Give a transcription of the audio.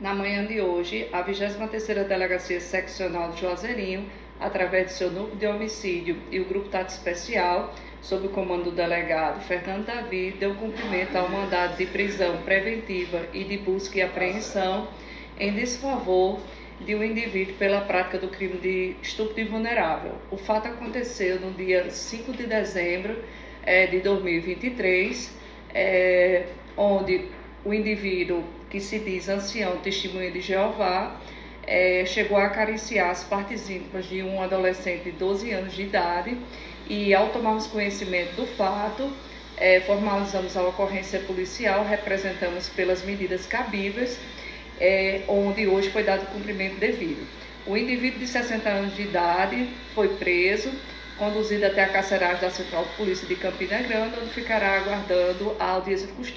Na manhã de hoje, a 23ª Delegacia Seccional de Juazeirinho, através de seu núcleo de homicídio e o Grupo Tato Especial, sob o comando do delegado Fernando Davi, deu cumprimento ao mandado de prisão preventiva e de busca e apreensão em desfavor de um indivíduo pela prática do crime de estupro de vulnerável. O fato aconteceu no dia 5 de dezembro é, de 2023, é, onde o indivíduo que se diz ancião testemunha de Jeová é, chegou a acariciar as partes íntimas de um adolescente de 12 anos de idade e, ao tomarmos conhecimento do fato, é, formalizamos a ocorrência policial, representamos pelas medidas cabíveis, é, onde hoje foi dado cumprimento devido. O indivíduo de 60 anos de idade foi preso, conduzido até a carceragem da Central de Polícia de Campina Grande, onde ficará aguardando a audiência de custódia.